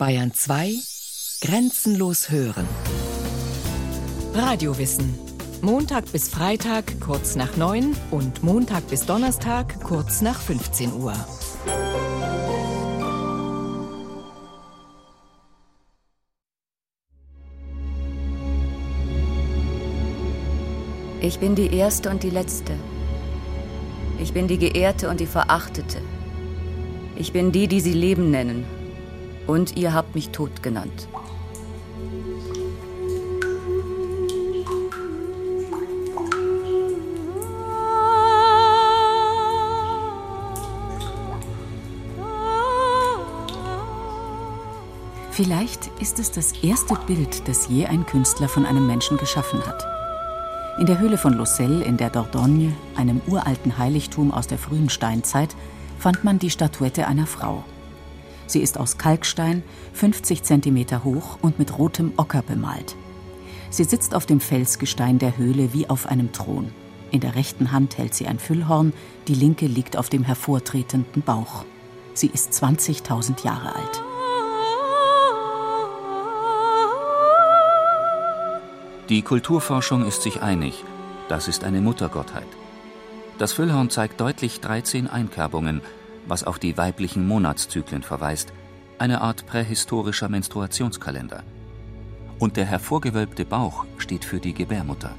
Bayern 2 Grenzenlos hören. Radiowissen. Montag bis Freitag kurz nach 9 und Montag bis Donnerstag kurz nach 15 Uhr. Ich bin die Erste und die Letzte. Ich bin die Geehrte und die Verachtete. Ich bin die, die Sie Leben nennen. Und ihr habt mich tot genannt. Vielleicht ist es das erste Bild, das je ein Künstler von einem Menschen geschaffen hat. In der Höhle von Lucelle in der Dordogne, einem uralten Heiligtum aus der frühen Steinzeit, fand man die Statuette einer Frau. Sie ist aus Kalkstein, 50 Zentimeter hoch und mit rotem Ocker bemalt. Sie sitzt auf dem Felsgestein der Höhle wie auf einem Thron. In der rechten Hand hält sie ein Füllhorn, die linke liegt auf dem hervortretenden Bauch. Sie ist 20.000 Jahre alt. Die Kulturforschung ist sich einig, das ist eine Muttergottheit. Das Füllhorn zeigt deutlich 13 Einkerbungen, was auf die weiblichen Monatszyklen verweist, eine Art prähistorischer Menstruationskalender. Und der hervorgewölbte Bauch steht für die Gebärmutter.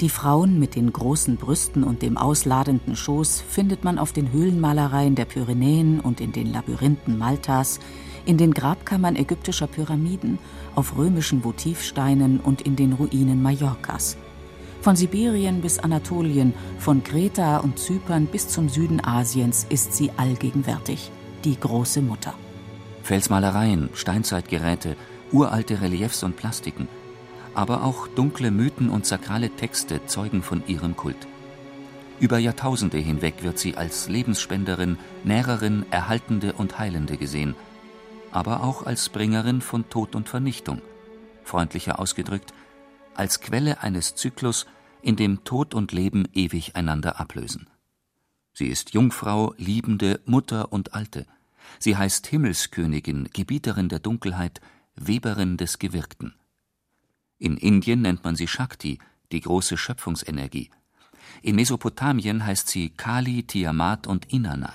Die Frauen mit den großen Brüsten und dem ausladenden Schoß findet man auf den Höhlenmalereien der Pyrenäen und in den Labyrinthen Maltas, in den Grabkammern ägyptischer Pyramiden, auf römischen Votivsteinen und in den Ruinen Mallorcas. Von Sibirien bis Anatolien, von Kreta und Zypern bis zum Süden Asiens ist sie allgegenwärtig, die große Mutter. Felsmalereien, Steinzeitgeräte, uralte Reliefs und Plastiken, aber auch dunkle Mythen und sakrale Texte zeugen von ihrem Kult. Über Jahrtausende hinweg wird sie als Lebensspenderin, Nährerin, Erhaltende und Heilende gesehen – aber auch als Bringerin von Tod und Vernichtung, freundlicher ausgedrückt, als Quelle eines Zyklus, in dem Tod und Leben ewig einander ablösen. Sie ist Jungfrau, Liebende, Mutter und Alte. Sie heißt Himmelskönigin, Gebieterin der Dunkelheit, Weberin des Gewirkten. In Indien nennt man sie Shakti, die große Schöpfungsenergie. In Mesopotamien heißt sie Kali, Tiamat und Inanna.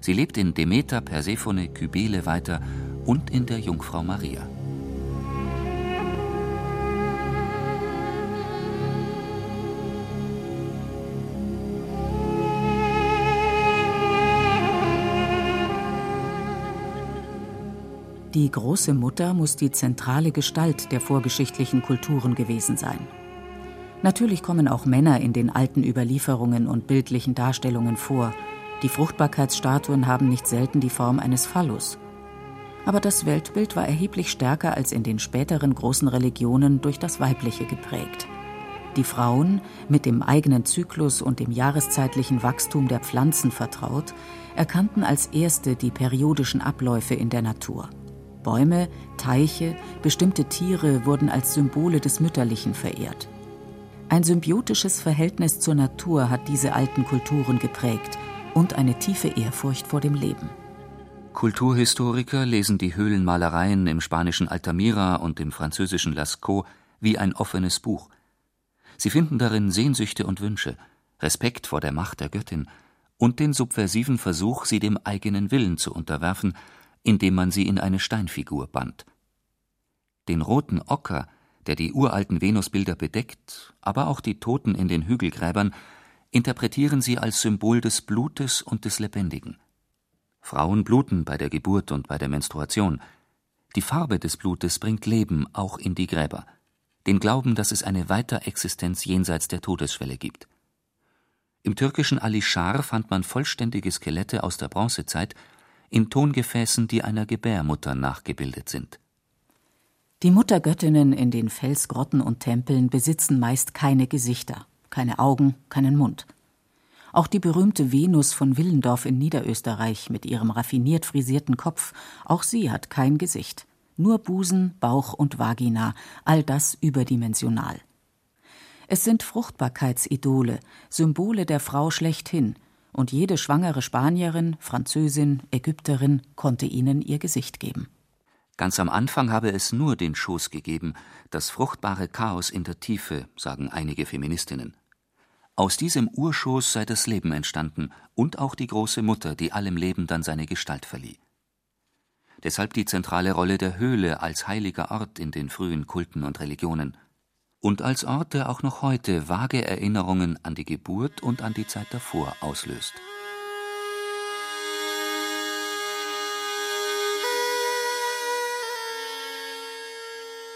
Sie lebt in Demeter, Persephone, Kybele weiter und in der Jungfrau Maria. Die große Mutter muss die zentrale Gestalt der vorgeschichtlichen Kulturen gewesen sein. Natürlich kommen auch Männer in den alten Überlieferungen und bildlichen Darstellungen vor – die Fruchtbarkeitsstatuen haben nicht selten die Form eines Phallus. Aber das Weltbild war erheblich stärker als in den späteren großen Religionen durch das Weibliche geprägt. Die Frauen, mit dem eigenen Zyklus und dem jahreszeitlichen Wachstum der Pflanzen vertraut, erkannten als erste die periodischen Abläufe in der Natur. Bäume, Teiche, bestimmte Tiere wurden als Symbole des Mütterlichen verehrt. Ein symbiotisches Verhältnis zur Natur hat diese alten Kulturen geprägt und eine tiefe Ehrfurcht vor dem Leben. Kulturhistoriker lesen die Höhlenmalereien im spanischen Altamira und im französischen Lascaux wie ein offenes Buch. Sie finden darin Sehnsüchte und Wünsche, Respekt vor der Macht der Göttin und den subversiven Versuch, sie dem eigenen Willen zu unterwerfen, indem man sie in eine Steinfigur band. Den roten Ocker, der die uralten Venusbilder bedeckt, aber auch die Toten in den Hügelgräbern, interpretieren sie als Symbol des Blutes und des Lebendigen. Frauen bluten bei der Geburt und bei der Menstruation. Die Farbe des Blutes bringt Leben auch in die Gräber, den Glauben, dass es eine Weiterexistenz jenseits der Todesschwelle gibt. Im türkischen Alişar fand man vollständige Skelette aus der Bronzezeit in Tongefäßen, die einer Gebärmutter nachgebildet sind. Die Muttergöttinnen in den Felsgrotten und Tempeln besitzen meist keine Gesichter keine Augen, keinen Mund. Auch die berühmte Venus von Willendorf in Niederösterreich mit ihrem raffiniert frisierten Kopf, auch sie hat kein Gesicht. Nur Busen, Bauch und Vagina, all das überdimensional. Es sind Fruchtbarkeitsidole, Symbole der Frau schlechthin, und jede schwangere Spanierin, Französin, Ägypterin konnte ihnen ihr Gesicht geben. Ganz am Anfang habe es nur den Schoß gegeben, das fruchtbare Chaos in der Tiefe, sagen einige Feministinnen. Aus diesem Urschoß sei das Leben entstanden und auch die große Mutter, die allem Leben dann seine Gestalt verlieh. Deshalb die zentrale Rolle der Höhle als heiliger Ort in den frühen Kulten und Religionen und als Ort, der auch noch heute vage Erinnerungen an die Geburt und an die Zeit davor auslöst.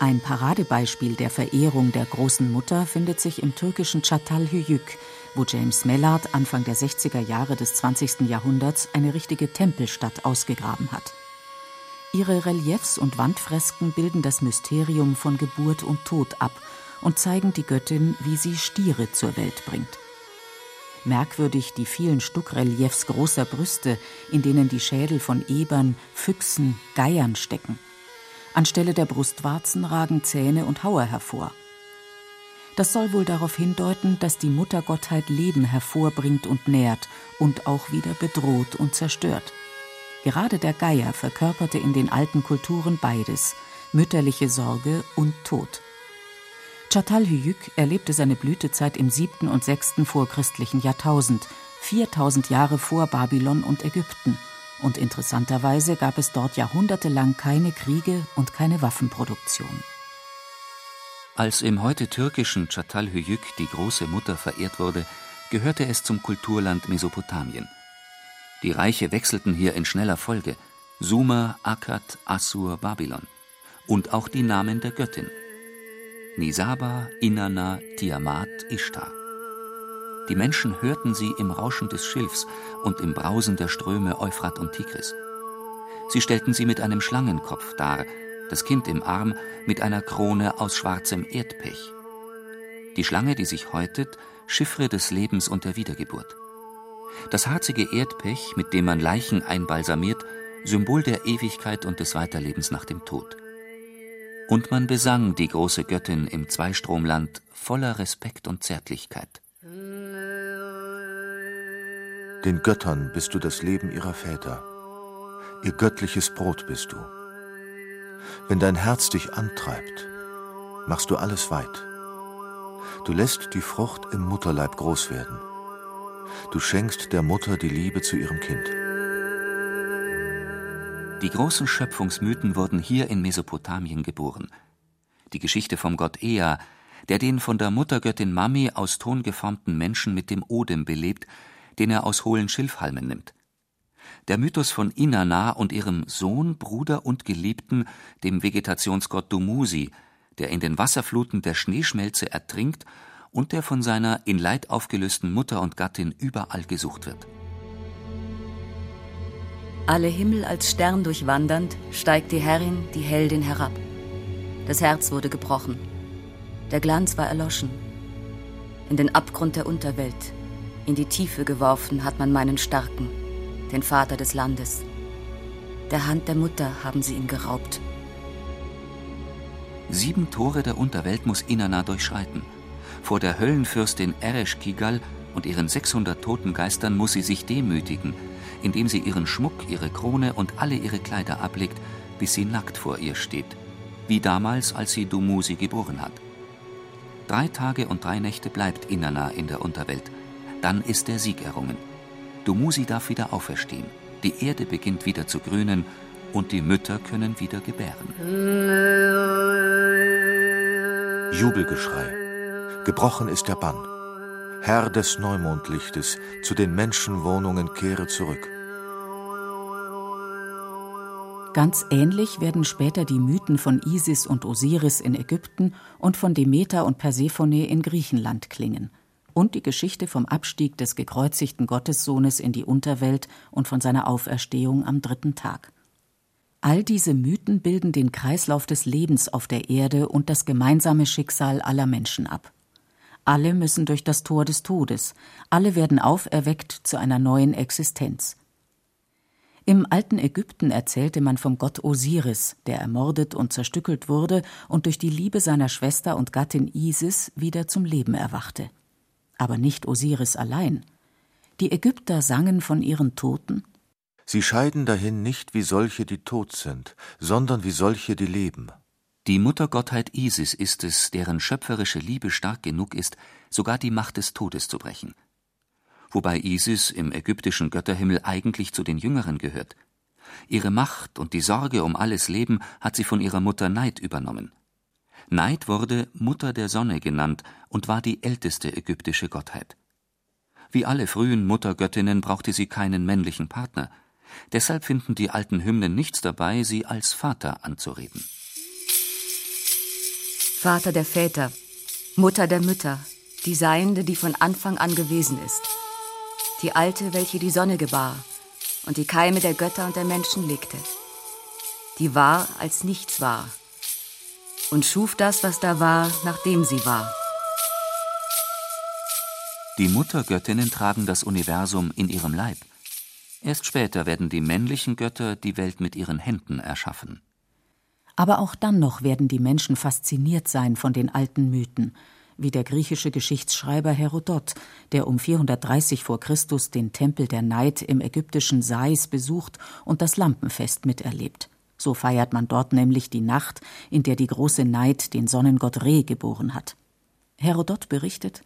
Ein Paradebeispiel der Verehrung der großen Mutter findet sich im türkischen Çatalhöyük, wo James Mellard Anfang der 60er Jahre des 20. Jahrhunderts eine richtige Tempelstadt ausgegraben hat. Ihre Reliefs und Wandfresken bilden das Mysterium von Geburt und Tod ab und zeigen die Göttin, wie sie Stiere zur Welt bringt. Merkwürdig die vielen Stuckreliefs großer Brüste, in denen die Schädel von Ebern, Füchsen, Geiern stecken – Anstelle der Brustwarzen ragen Zähne und Hauer hervor. Das soll wohl darauf hindeuten, dass die Muttergottheit Leben hervorbringt und nährt und auch wieder bedroht und zerstört. Gerade der Geier verkörperte in den alten Kulturen beides, mütterliche Sorge und Tod. Çatalhöyük erlebte seine Blütezeit im siebten und sechsten vorchristlichen Jahrtausend, 4000 Jahre vor Babylon und Ägypten – und interessanterweise gab es dort jahrhundertelang keine Kriege und keine Waffenproduktion. Als im heute türkischen Çatalhöyük die große Mutter verehrt wurde, gehörte es zum Kulturland Mesopotamien. Die Reiche wechselten hier in schneller Folge: Sumer, Akkad, Assur, Babylon. Und auch die Namen der Göttin: Nisaba, Inanna, Tiamat, Ishtar. Die Menschen hörten sie im Rauschen des Schilfs und im Brausen der Ströme Euphrat und Tigris. Sie stellten sie mit einem Schlangenkopf dar, das Kind im Arm mit einer Krone aus schwarzem Erdpech. Die Schlange, die sich häutet, Chiffre des Lebens und der Wiedergeburt. Das harzige Erdpech, mit dem man Leichen einbalsamiert, Symbol der Ewigkeit und des Weiterlebens nach dem Tod. Und man besang die große Göttin im Zweistromland voller Respekt und Zärtlichkeit. Den Göttern bist du das Leben ihrer Väter. Ihr göttliches Brot bist du. Wenn dein Herz dich antreibt, machst du alles weit. Du lässt die Frucht im Mutterleib groß werden. Du schenkst der Mutter die Liebe zu ihrem Kind. Die großen Schöpfungsmythen wurden hier in Mesopotamien geboren. Die Geschichte vom Gott Ea, der den von der Muttergöttin Mami aus Ton geformten Menschen mit dem Odem belebt, den er aus hohlen Schilfhalmen nimmt. Der Mythos von Inanna und ihrem Sohn, Bruder und Geliebten, dem Vegetationsgott Dumuzi, der in den Wasserfluten der Schneeschmelze ertrinkt und der von seiner in Leid aufgelösten Mutter und Gattin überall gesucht wird. Alle Himmel als Stern durchwandernd steigt die Herrin, die Heldin herab. Das Herz wurde gebrochen. Der Glanz war erloschen. In den Abgrund der Unterwelt, in die Tiefe geworfen hat man meinen Starken, den Vater des Landes. Der Hand der Mutter haben sie ihn geraubt. Sieben Tore der Unterwelt muss Inanna durchschreiten. Vor der Höllenfürstin Eresh Kigal und ihren 600 toten Geistern muss sie sich demütigen, indem sie ihren Schmuck, ihre Krone und alle ihre Kleider ablegt, bis sie nackt vor ihr steht, wie damals, als sie Dumuzi geboren hat. Drei Tage und drei Nächte bleibt Inanna in der Unterwelt – dann ist der Sieg errungen. Dumuzi darf wieder auferstehen. Die Erde beginnt wieder zu grünen und die Mütter können wieder gebären. Jubelgeschrei. Gebrochen ist der Bann. Herr des Neumondlichtes, zu den Menschenwohnungen kehre zurück. Ganz ähnlich werden später die Mythen von Isis und Osiris in Ägypten und von Demeter und Persephone in Griechenland klingen und die Geschichte vom Abstieg des gekreuzigten Gottessohnes in die Unterwelt und von seiner Auferstehung am dritten Tag. All diese Mythen bilden den Kreislauf des Lebens auf der Erde und das gemeinsame Schicksal aller Menschen ab. Alle müssen durch das Tor des Todes, alle werden auferweckt zu einer neuen Existenz. Im alten Ägypten erzählte man vom Gott Osiris, der ermordet und zerstückelt wurde und durch die Liebe seiner Schwester und Gattin Isis wieder zum Leben erwachte aber nicht Osiris allein. Die Ägypter sangen von ihren Toten Sie scheiden dahin nicht wie solche, die tot sind, sondern wie solche, die leben. Die Muttergottheit Isis ist es, deren schöpferische Liebe stark genug ist, sogar die Macht des Todes zu brechen. Wobei Isis im ägyptischen Götterhimmel eigentlich zu den Jüngeren gehört. Ihre Macht und die Sorge um alles Leben hat sie von ihrer Mutter Neid übernommen. Neid wurde Mutter der Sonne genannt und war die älteste ägyptische Gottheit. Wie alle frühen Muttergöttinnen brauchte sie keinen männlichen Partner. Deshalb finden die alten Hymnen nichts dabei, sie als Vater anzureden. Vater der Väter, Mutter der Mütter, die Seiende, die von Anfang an gewesen ist. Die Alte, welche die Sonne gebar und die Keime der Götter und der Menschen legte. Die war, als nichts war. Und schuf das, was da war, nachdem sie war. Die Muttergöttinnen tragen das Universum in ihrem Leib. Erst später werden die männlichen Götter die Welt mit ihren Händen erschaffen. Aber auch dann noch werden die Menschen fasziniert sein von den alten Mythen, wie der griechische Geschichtsschreiber Herodot, der um 430 vor Christus den Tempel der Neid im ägyptischen Sais besucht und das Lampenfest miterlebt. So feiert man dort nämlich die Nacht, in der die große Neid den Sonnengott Re geboren hat. Herodot berichtet,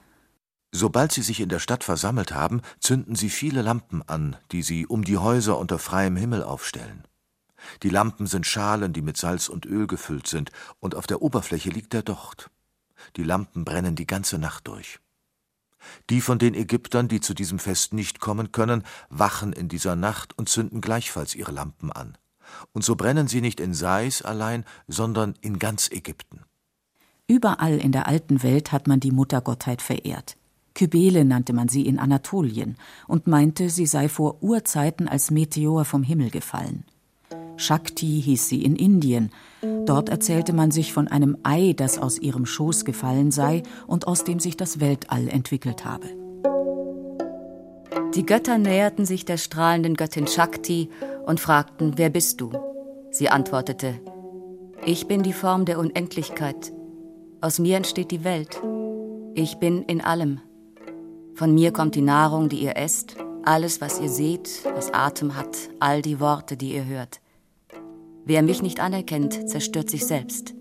Sobald sie sich in der Stadt versammelt haben, zünden sie viele Lampen an, die sie um die Häuser unter freiem Himmel aufstellen. Die Lampen sind Schalen, die mit Salz und Öl gefüllt sind, und auf der Oberfläche liegt der Docht. Die Lampen brennen die ganze Nacht durch. Die von den Ägyptern, die zu diesem Fest nicht kommen können, wachen in dieser Nacht und zünden gleichfalls ihre Lampen an. Und so brennen sie nicht in Sais allein, sondern in ganz Ägypten. Überall in der alten Welt hat man die Muttergottheit verehrt. Kybele nannte man sie in Anatolien und meinte, sie sei vor Urzeiten als Meteor vom Himmel gefallen. Shakti hieß sie in Indien. Dort erzählte man sich von einem Ei, das aus ihrem Schoß gefallen sei und aus dem sich das Weltall entwickelt habe. Die Götter näherten sich der strahlenden Göttin Shakti und fragten, wer bist du? Sie antwortete, ich bin die Form der Unendlichkeit. Aus mir entsteht die Welt. Ich bin in allem. Von mir kommt die Nahrung, die ihr esst, alles, was ihr seht, was Atem hat, all die Worte, die ihr hört. Wer mich nicht anerkennt, zerstört sich selbst.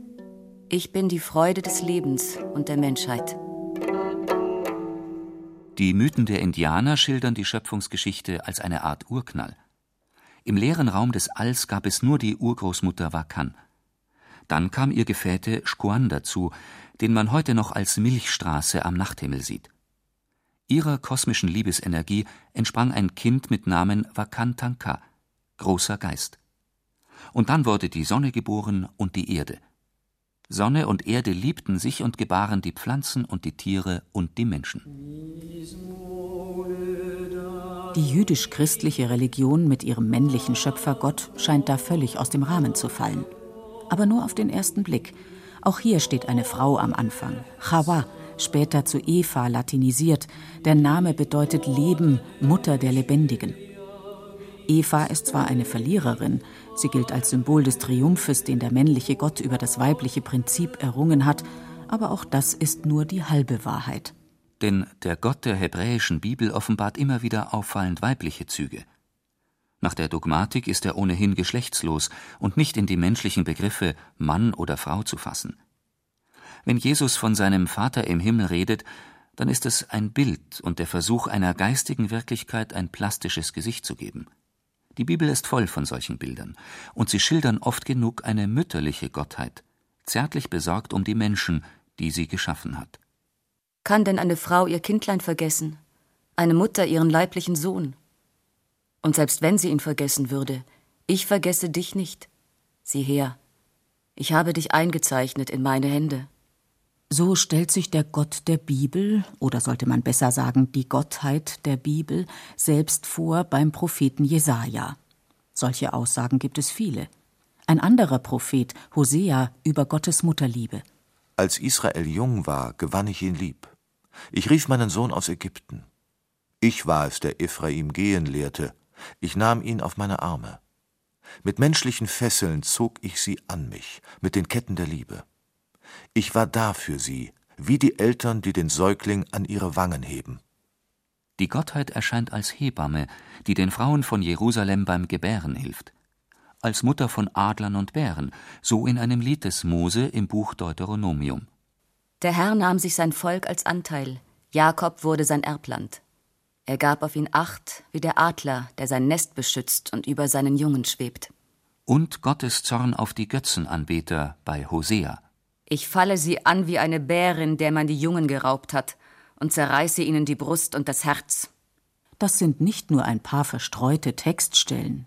Ich bin die Freude des Lebens und der Menschheit. Die Mythen der Indianer schildern die Schöpfungsgeschichte als eine Art Urknall. Im leeren Raum des Alls gab es nur die Urgroßmutter Wakan. Dann kam ihr Gefährte Shkuan dazu, den man heute noch als Milchstraße am Nachthimmel sieht. Ihrer kosmischen Liebesenergie entsprang ein Kind mit Namen Vakantanka, großer Geist. Und dann wurde die Sonne geboren und die Erde. Sonne und Erde liebten sich und gebaren die Pflanzen und die Tiere und die Menschen. Die jüdisch-christliche Religion mit ihrem männlichen Schöpfergott scheint da völlig aus dem Rahmen zu fallen. Aber nur auf den ersten Blick. Auch hier steht eine Frau am Anfang, Chawa, später zu Eva latinisiert. Der Name bedeutet Leben, Mutter der Lebendigen. Eva ist zwar eine Verliererin, sie gilt als Symbol des Triumphes, den der männliche Gott über das weibliche Prinzip errungen hat, aber auch das ist nur die halbe Wahrheit. Denn der Gott der hebräischen Bibel offenbart immer wieder auffallend weibliche Züge. Nach der Dogmatik ist er ohnehin geschlechtslos und nicht in die menschlichen Begriffe Mann oder Frau zu fassen. Wenn Jesus von seinem Vater im Himmel redet, dann ist es ein Bild und der Versuch einer geistigen Wirklichkeit ein plastisches Gesicht zu geben. Die Bibel ist voll von solchen Bildern, und sie schildern oft genug eine mütterliche Gottheit, zärtlich besorgt um die Menschen, die sie geschaffen hat. Kann denn eine Frau ihr Kindlein vergessen, eine Mutter ihren leiblichen Sohn? Und selbst wenn sie ihn vergessen würde, ich vergesse dich nicht. Sieh her, ich habe dich eingezeichnet in meine Hände. So stellt sich der Gott der Bibel, oder sollte man besser sagen, die Gottheit der Bibel, selbst vor beim Propheten Jesaja. Solche Aussagen gibt es viele. Ein anderer Prophet, Hosea, über Gottes Mutterliebe. Als Israel jung war, gewann ich ihn lieb. Ich rief meinen Sohn aus Ägypten. Ich war es, der Ephraim gehen lehrte. Ich nahm ihn auf meine Arme. Mit menschlichen Fesseln zog ich sie an mich, mit den Ketten der Liebe. Ich war da für sie, wie die Eltern, die den Säugling an ihre Wangen heben. Die Gottheit erscheint als Hebamme, die den Frauen von Jerusalem beim Gebären hilft. Als Mutter von Adlern und Bären, so in einem Lied des Mose im Buch Deuteronomium. Der Herr nahm sich sein Volk als Anteil, Jakob wurde sein Erbland. Er gab auf ihn Acht wie der Adler, der sein Nest beschützt und über seinen Jungen schwebt. Und Gottes Zorn auf die Götzenanbeter bei Hosea. Ich falle sie an wie eine Bärin, der man die Jungen geraubt hat, und zerreiße ihnen die Brust und das Herz. Das sind nicht nur ein paar verstreute Textstellen.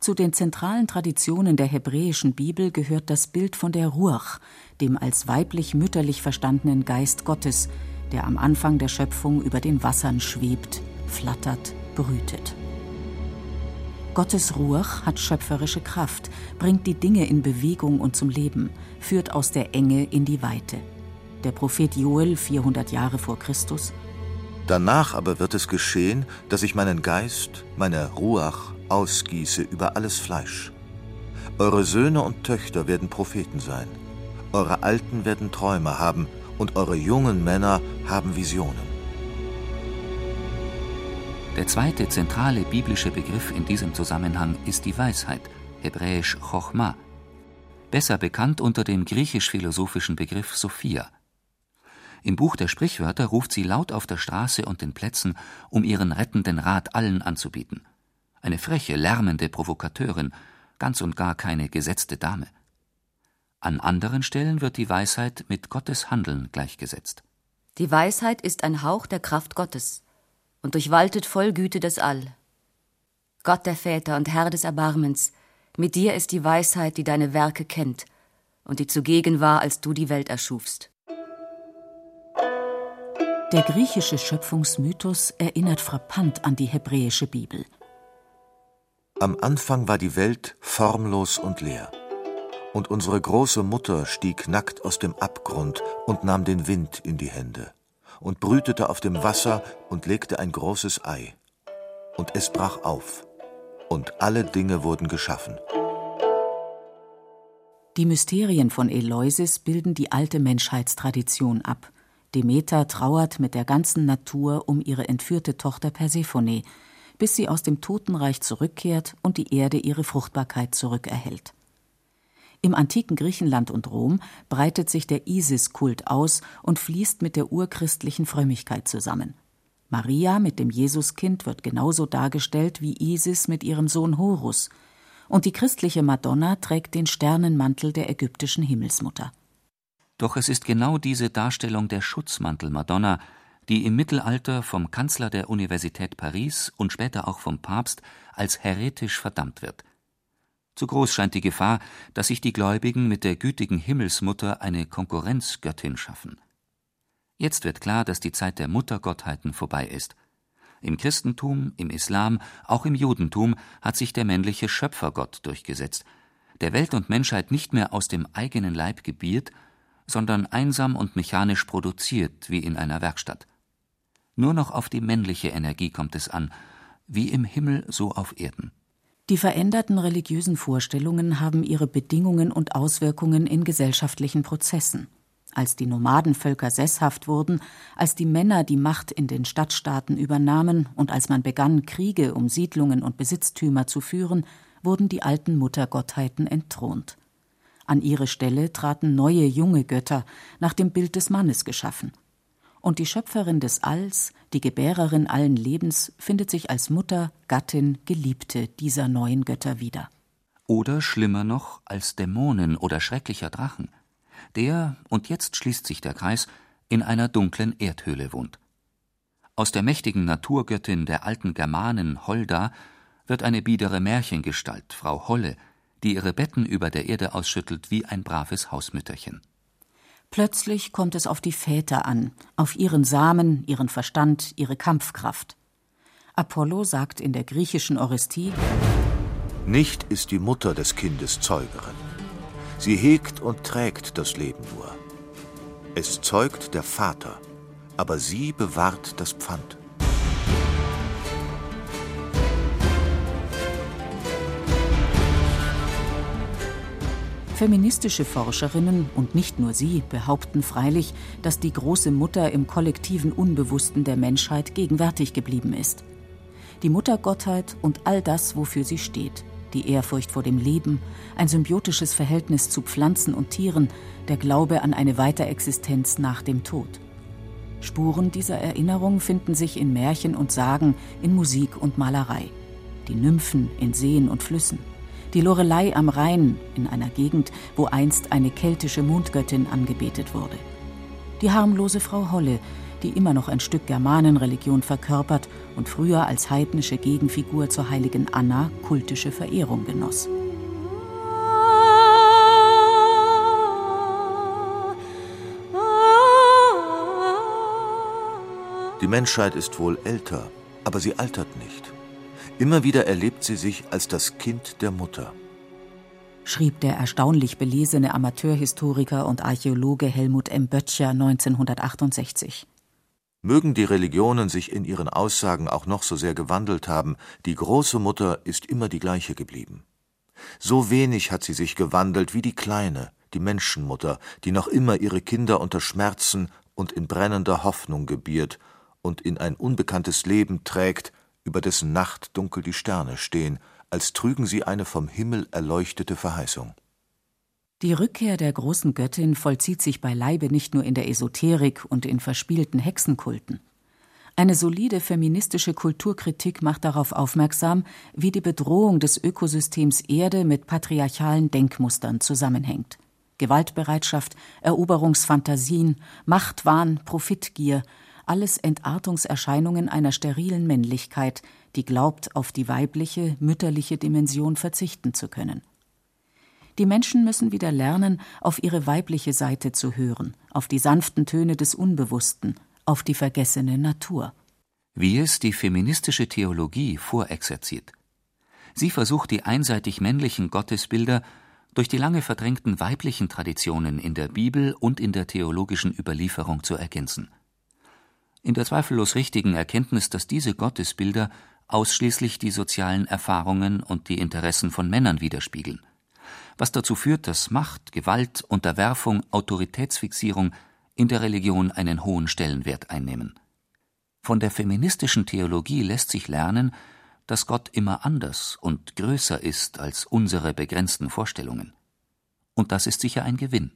Zu den zentralen Traditionen der hebräischen Bibel gehört das Bild von der Ruach, dem als weiblich-mütterlich verstandenen Geist Gottes, der am Anfang der Schöpfung über den Wassern schwebt, flattert, brütet. Gottes Ruach hat schöpferische Kraft, bringt die Dinge in Bewegung und zum Leben, führt aus der Enge in die Weite. Der Prophet Joel 400 Jahre vor Christus. Danach aber wird es geschehen, dass ich meinen Geist, meine Ruach, ausgieße über alles Fleisch. Eure Söhne und Töchter werden Propheten sein, eure Alten werden Träume haben, und eure jungen Männer haben Visionen. Der zweite zentrale biblische Begriff in diesem Zusammenhang ist die Weisheit, hebräisch Chochma, besser bekannt unter dem griechisch-philosophischen Begriff Sophia. Im Buch der Sprichwörter ruft sie laut auf der Straße und den Plätzen, um ihren rettenden Rat allen anzubieten. Eine freche, lärmende Provokateurin, ganz und gar keine gesetzte Dame. An anderen Stellen wird die Weisheit mit Gottes Handeln gleichgesetzt. Die Weisheit ist ein Hauch der Kraft Gottes und durchwaltet voll Güte das All. Gott der Väter und Herr des Erbarmens, mit dir ist die Weisheit, die deine Werke kennt und die zugegen war, als du die Welt erschufst. Der griechische Schöpfungsmythos erinnert frappant an die hebräische Bibel. Am Anfang war die Welt formlos und leer. Und unsere große Mutter stieg nackt aus dem Abgrund und nahm den Wind in die Hände und brütete auf dem Wasser und legte ein großes Ei. Und es brach auf, und alle Dinge wurden geschaffen. Die Mysterien von Eleusis bilden die alte Menschheitstradition ab. Demeter trauert mit der ganzen Natur um ihre entführte Tochter Persephone, bis sie aus dem Totenreich zurückkehrt und die Erde ihre Fruchtbarkeit zurückerhält. Im antiken Griechenland und Rom breitet sich der Isis-Kult aus und fließt mit der urchristlichen Frömmigkeit zusammen. Maria mit dem Jesuskind wird genauso dargestellt wie Isis mit ihrem Sohn Horus, und die christliche Madonna trägt den Sternenmantel der ägyptischen Himmelsmutter. Doch es ist genau diese Darstellung der Schutzmantel Madonna, die im Mittelalter vom Kanzler der Universität Paris und später auch vom Papst als heretisch verdammt wird. Zu groß scheint die Gefahr, dass sich die Gläubigen mit der gütigen Himmelsmutter eine Konkurrenzgöttin schaffen. Jetzt wird klar, dass die Zeit der Muttergottheiten vorbei ist. Im Christentum, im Islam, auch im Judentum hat sich der männliche Schöpfergott durchgesetzt, der Welt und Menschheit nicht mehr aus dem eigenen Leib gebiert, sondern einsam und mechanisch produziert wie in einer Werkstatt. Nur noch auf die männliche Energie kommt es an, wie im Himmel so auf Erden. Die veränderten religiösen Vorstellungen haben ihre Bedingungen und Auswirkungen in gesellschaftlichen Prozessen. Als die Nomadenvölker sesshaft wurden, als die Männer die Macht in den Stadtstaaten übernahmen und als man begann, Kriege um Siedlungen und Besitztümer zu führen, wurden die alten Muttergottheiten entthront. An ihre Stelle traten neue junge Götter, nach dem Bild des Mannes geschaffen und die Schöpferin des Alls, die Gebärerin allen Lebens, findet sich als Mutter, Gattin, Geliebte dieser neuen Götter wieder. Oder schlimmer noch als Dämonen oder schrecklicher Drachen, der, und jetzt schließt sich der Kreis, in einer dunklen Erdhöhle wohnt. Aus der mächtigen Naturgöttin der alten Germanen Holda wird eine biedere Märchengestalt, Frau Holle, die ihre Betten über der Erde ausschüttelt wie ein braves Hausmütterchen. Plötzlich kommt es auf die Väter an, auf ihren Samen, ihren Verstand, ihre Kampfkraft. Apollo sagt in der griechischen Orestie Nicht ist die Mutter des Kindes Zeugerin. Sie hegt und trägt das Leben nur. Es zeugt der Vater, aber sie bewahrt das Pfand. Feministische Forscherinnen und nicht nur sie behaupten freilich, dass die große Mutter im kollektiven Unbewussten der Menschheit gegenwärtig geblieben ist. Die Muttergottheit und all das, wofür sie steht. Die Ehrfurcht vor dem Leben, ein symbiotisches Verhältnis zu Pflanzen und Tieren, der Glaube an eine Weiterexistenz nach dem Tod. Spuren dieser Erinnerung finden sich in Märchen und Sagen, in Musik und Malerei. Die Nymphen in Seen und Flüssen die Lorelei am Rhein in einer Gegend, wo einst eine keltische Mondgöttin angebetet wurde. Die harmlose Frau Holle, die immer noch ein Stück Germanenreligion verkörpert und früher als heidnische Gegenfigur zur heiligen Anna kultische Verehrung genoss. Die Menschheit ist wohl älter, aber sie altert nicht. Immer wieder erlebt sie sich als das Kind der Mutter. Schrieb der erstaunlich belesene Amateurhistoriker und Archäologe Helmut M. Böttcher 1968. Mögen die Religionen sich in ihren Aussagen auch noch so sehr gewandelt haben, die große Mutter ist immer die gleiche geblieben. So wenig hat sie sich gewandelt wie die kleine, die Menschenmutter, die noch immer ihre Kinder unter Schmerzen und in brennender Hoffnung gebiert und in ein unbekanntes Leben trägt, über dessen Nacht dunkel die Sterne stehen, als trügen sie eine vom Himmel erleuchtete Verheißung. Die Rückkehr der großen Göttin vollzieht sich beileibe nicht nur in der Esoterik und in verspielten Hexenkulten. Eine solide feministische Kulturkritik macht darauf aufmerksam, wie die Bedrohung des Ökosystems Erde mit patriarchalen Denkmustern zusammenhängt. Gewaltbereitschaft, Eroberungsfantasien, Machtwahn, Profitgier, alles Entartungserscheinungen einer sterilen Männlichkeit, die glaubt, auf die weibliche, mütterliche Dimension verzichten zu können. Die Menschen müssen wieder lernen, auf ihre weibliche Seite zu hören, auf die sanften Töne des Unbewussten, auf die vergessene Natur. Wie es die feministische Theologie vorexerziert. Sie versucht die einseitig männlichen Gottesbilder durch die lange verdrängten weiblichen Traditionen in der Bibel und in der theologischen Überlieferung zu ergänzen in der zweifellos richtigen Erkenntnis, dass diese Gottesbilder ausschließlich die sozialen Erfahrungen und die Interessen von Männern widerspiegeln, was dazu führt, dass Macht, Gewalt, Unterwerfung, Autoritätsfixierung in der Religion einen hohen Stellenwert einnehmen. Von der feministischen Theologie lässt sich lernen, dass Gott immer anders und größer ist als unsere begrenzten Vorstellungen. Und das ist sicher ein Gewinn,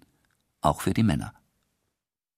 auch für die Männer.